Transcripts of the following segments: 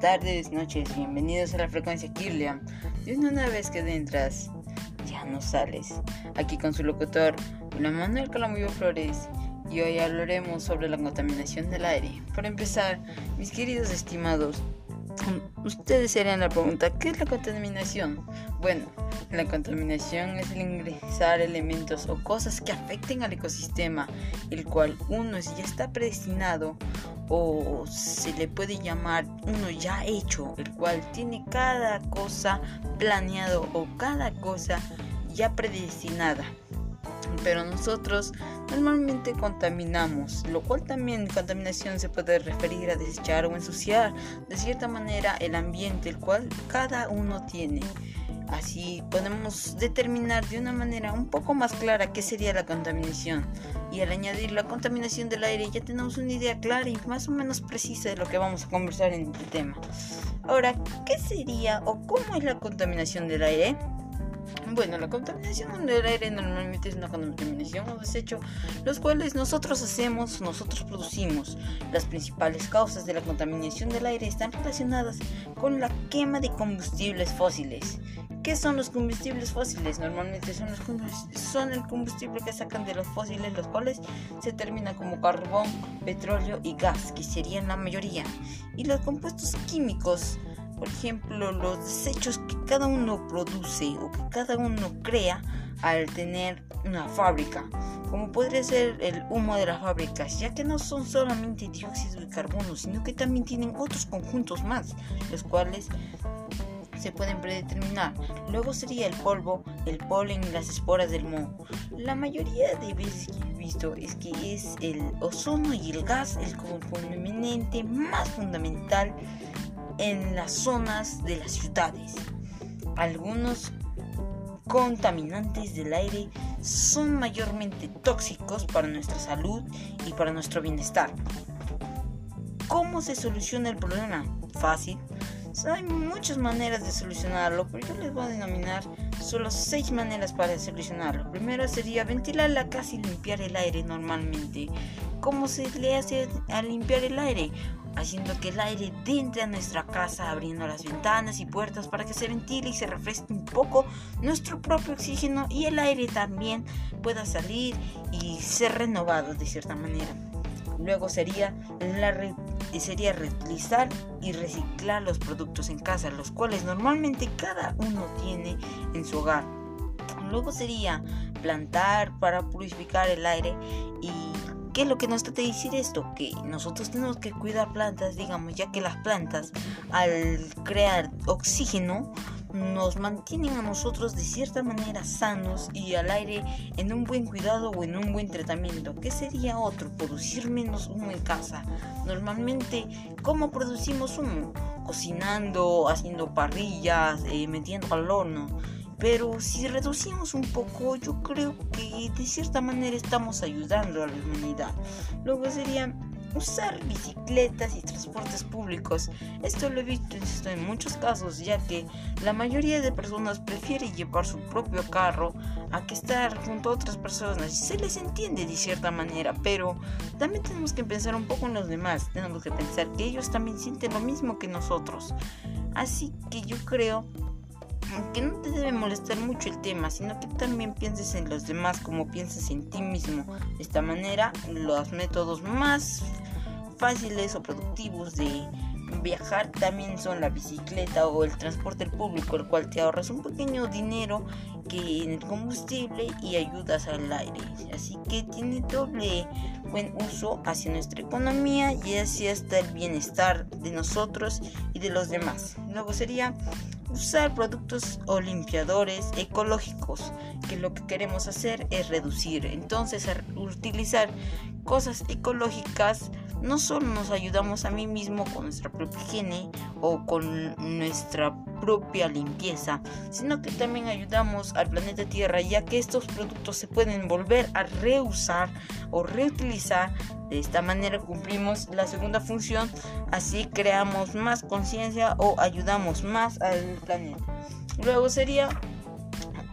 tardes, noches, bienvenidos a la frecuencia Kirlian. Y una vez que entras, ya no sales. Aquí con su locutor, William Manuel Calamuyo Flores, y hoy hablaremos sobre la contaminación del aire. Para empezar, mis queridos estimados, ustedes se harían la pregunta, ¿qué es la contaminación? Bueno, la contaminación es el ingresar elementos o cosas que afecten al ecosistema, el cual uno ya está predestinado o se le puede llamar uno ya hecho, el cual tiene cada cosa planeado o cada cosa ya predestinada. Pero nosotros normalmente contaminamos, lo cual también contaminación se puede referir a desechar o ensuciar de cierta manera el ambiente, el cual cada uno tiene. Así podemos determinar de una manera un poco más clara qué sería la contaminación. Y al añadir la contaminación del aire ya tenemos una idea clara y más o menos precisa de lo que vamos a conversar en este tema. Ahora, ¿qué sería o cómo es la contaminación del aire? Bueno, la contaminación del aire normalmente es una contaminación o desecho, los cuales nosotros hacemos, nosotros producimos. Las principales causas de la contaminación del aire están relacionadas con la quema de combustibles fósiles. ¿Qué son los combustibles fósiles? Normalmente son, los son el combustible que sacan de los fósiles, los cuales se terminan como carbón, petróleo y gas, que serían la mayoría. Y los compuestos químicos por ejemplo, los desechos que cada uno produce o que cada uno crea al tener una fábrica, como podría ser el humo de las fábricas, ya que no son solamente dióxido de carbono, sino que también tienen otros conjuntos más, los cuales se pueden predeterminar. Luego sería el polvo, el polen y las esporas del moho. La mayoría de veces que he visto es que es el ozono y el gas el componente más fundamental en las zonas de las ciudades. Algunos contaminantes del aire son mayormente tóxicos para nuestra salud y para nuestro bienestar. ¿Cómo se soluciona el problema? Fácil. Hay muchas maneras de solucionarlo, pero yo les voy a denominar solo seis maneras para solucionarlo. Primero sería ventilar la casa y limpiar el aire normalmente. ¿Cómo se le hace a limpiar el aire? Haciendo que el aire entre a nuestra casa, abriendo las ventanas y puertas para que se ventile y se refresque un poco nuestro propio oxígeno y el aire también pueda salir y ser renovado de cierta manera. Luego sería, la sería reutilizar y reciclar los productos en casa, los cuales normalmente cada uno tiene en su hogar. Luego sería plantar para purificar el aire y ¿Qué es lo que nos trata de decir esto? Que nosotros tenemos que cuidar plantas, digamos, ya que las plantas al crear oxígeno nos mantienen a nosotros de cierta manera sanos y al aire en un buen cuidado o en un buen tratamiento. ¿Qué sería otro? Producir menos humo en casa. Normalmente, ¿cómo producimos humo? Cocinando, haciendo parrillas, eh, metiendo al horno. Pero si reducimos un poco, yo creo que de cierta manera estamos ayudando a la humanidad. Luego sería usar bicicletas y transportes públicos. Esto lo he visto en muchos casos, ya que la mayoría de personas prefiere llevar su propio carro a que estar junto a otras personas. Se les entiende de cierta manera, pero también tenemos que pensar un poco en los demás. Tenemos que pensar que ellos también sienten lo mismo que nosotros. Así que yo creo que no te debe molestar mucho el tema, sino que también pienses en los demás como piensas en ti mismo. De esta manera, los métodos más fáciles o productivos de viajar también son la bicicleta o el transporte público, el cual te ahorras un pequeño dinero que en el combustible y ayudas al aire. Así que tiene doble buen uso hacia nuestra economía y así hasta el bienestar de nosotros y de los demás. Luego sería usar productos o limpiadores ecológicos, que lo que queremos hacer es reducir. Entonces, utilizar cosas ecológicas no solo nos ayudamos a mí mismo con nuestra propia higiene o con nuestra propia limpieza, sino que también ayudamos al planeta Tierra, ya que estos productos se pueden volver a reusar o reutilizar. De esta manera cumplimos la segunda función, así creamos más conciencia o ayudamos más al planeta. Luego sería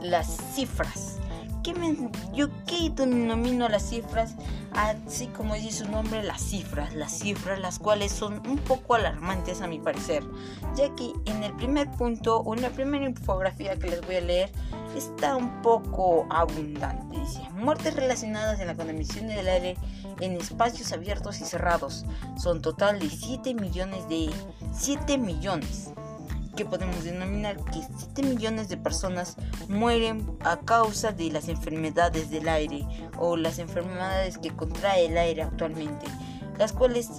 las cifras. Yo qué denomino las cifras? Así como dice su nombre, las cifras. Las cifras, las cuales son un poco alarmantes a mi parecer. Ya que en el primer punto o en la primera infografía que les voy a leer está un poco abundante. Dice, muertes relacionadas en la contaminación del aire en espacios abiertos y cerrados. Son total de 7 millones de 7 millones que podemos denominar que 7 millones de personas mueren a causa de las enfermedades del aire o las enfermedades que contrae el aire actualmente, las cuales,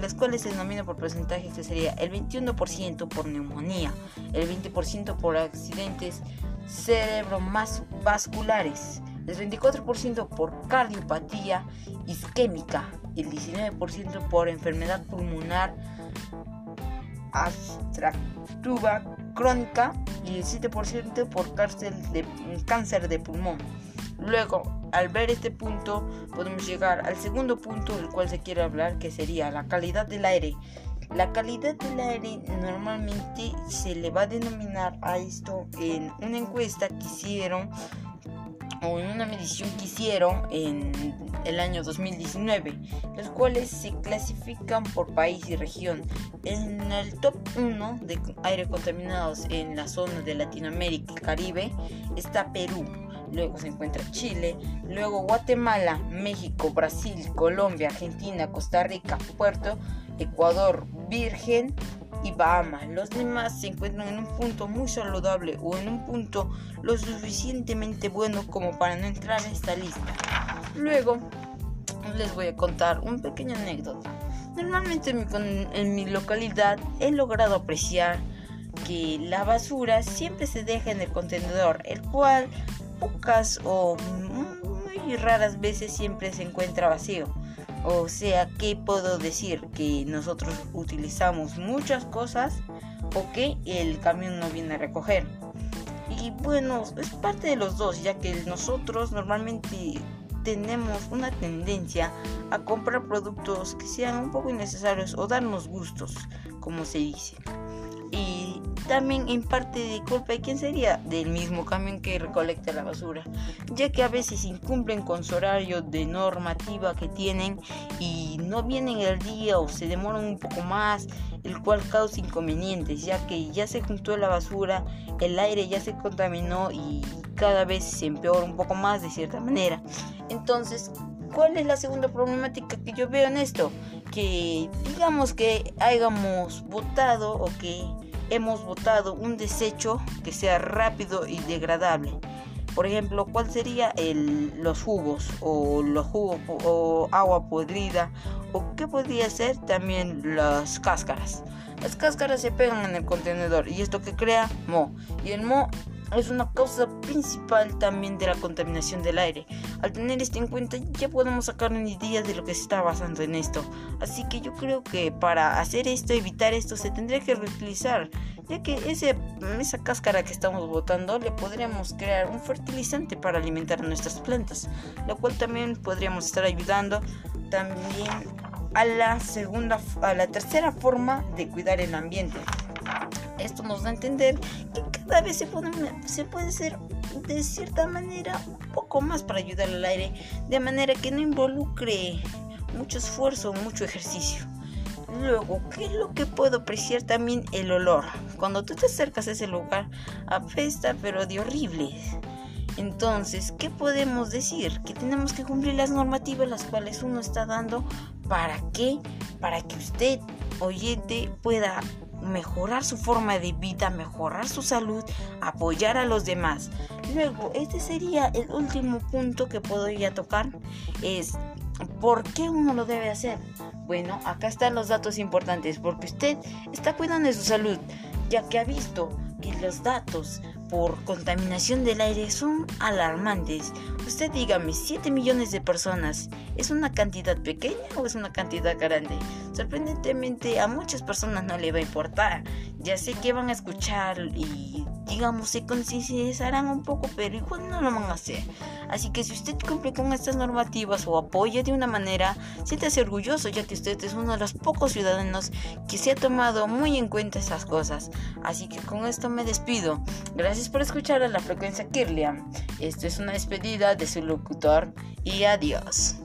las cuales se denomina por porcentaje que sería el 21% por neumonía, el 20% por accidentes cerebrovasculares, el 24% por cardiopatía isquémica, el 19% por enfermedad pulmonar abstractiva crónica y el 7% por cáncer de, cáncer de pulmón. Luego, al ver este punto, podemos llegar al segundo punto del cual se quiere hablar, que sería la calidad del aire. La calidad del aire normalmente se le va a denominar a esto en una encuesta que hicieron o en una medición que hicieron en el año 2019, los cuales se clasifican por país y región. En el top 1 de aire contaminados en la zona de Latinoamérica y Caribe está Perú. Luego se encuentra Chile, luego Guatemala, México, Brasil, Colombia, Argentina, Costa Rica, Puerto, Ecuador, Virgen, y Bahamas. Los demás se encuentran en un punto muy saludable o en un punto lo suficientemente bueno como para no entrar en esta lista. Luego les voy a contar un pequeño anécdota. Normalmente en mi, localidad he logrado apreciar que la basura siempre se deja en el contenedor, el cual pocas o muy raras veces siempre se encuentra vacío. O sea, ¿qué puedo decir? Que nosotros utilizamos muchas cosas o que el camión no viene a recoger. Y bueno, es parte de los dos, ya que nosotros normalmente tenemos una tendencia a comprar productos que sean un poco innecesarios o darnos gustos, como se dice. También en parte de culpa de quién sería del mismo camión que recolecta la basura, ya que a veces incumplen con su horario de normativa que tienen y no vienen el día o se demoran un poco más, el cual causa inconvenientes, ya que ya se juntó la basura, el aire ya se contaminó y cada vez se empeora un poco más de cierta manera. Entonces, ¿cuál es la segunda problemática que yo veo en esto? Que digamos que hayamos votado o que hemos votado un desecho que sea rápido y degradable. Por ejemplo, ¿cuál sería el, los jugos o los jugos o agua podrida o qué podría ser también las cáscaras? Las cáscaras se pegan en el contenedor y esto que crea mo y el mo es una causa principal también de la contaminación del aire. Al tener esto en cuenta ya podemos sacar una idea de lo que se está basando en esto. Así que yo creo que para hacer esto, evitar esto, se tendría que reutilizar, ya que ese, esa cáscara que estamos botando le podríamos crear un fertilizante para alimentar nuestras plantas, lo cual también podríamos estar ayudando también a la segunda, a la tercera forma de cuidar el ambiente. Esto nos da a entender que cada vez se puede, se puede hacer de cierta manera un poco más para ayudar al aire, de manera que no involucre mucho esfuerzo, mucho ejercicio. Luego, ¿qué es lo que puedo apreciar también? El olor. Cuando tú te acercas a ese lugar, apesta, pero de horrible. Entonces, ¿qué podemos decir? Que tenemos que cumplir las normativas las cuales uno está dando. ¿Para qué? Para que usted, oyente, pueda mejorar su forma de vida, mejorar su salud, apoyar a los demás. Luego, este sería el último punto que ya tocar. Es, ¿por qué uno lo debe hacer? Bueno, acá están los datos importantes, porque usted está cuidando de su salud, ya que ha visto que los datos por contaminación del aire son alarmantes. Usted dígame, 7 millones de personas, ¿es una cantidad pequeña o es una cantidad grande? Sorprendentemente a muchas personas no le va a importar. Ya sé que van a escuchar y digamos se concienciarán un poco, pero igual no lo van a hacer. Así que si usted cumple con estas normativas o apoya de una manera, siéntase orgulloso ya que usted es uno de los pocos ciudadanos que se ha tomado muy en cuenta esas cosas. Así que con esto me despido. Gracias por escuchar a la frecuencia Kirlian. Esto es una despedida de su locutor y adiós.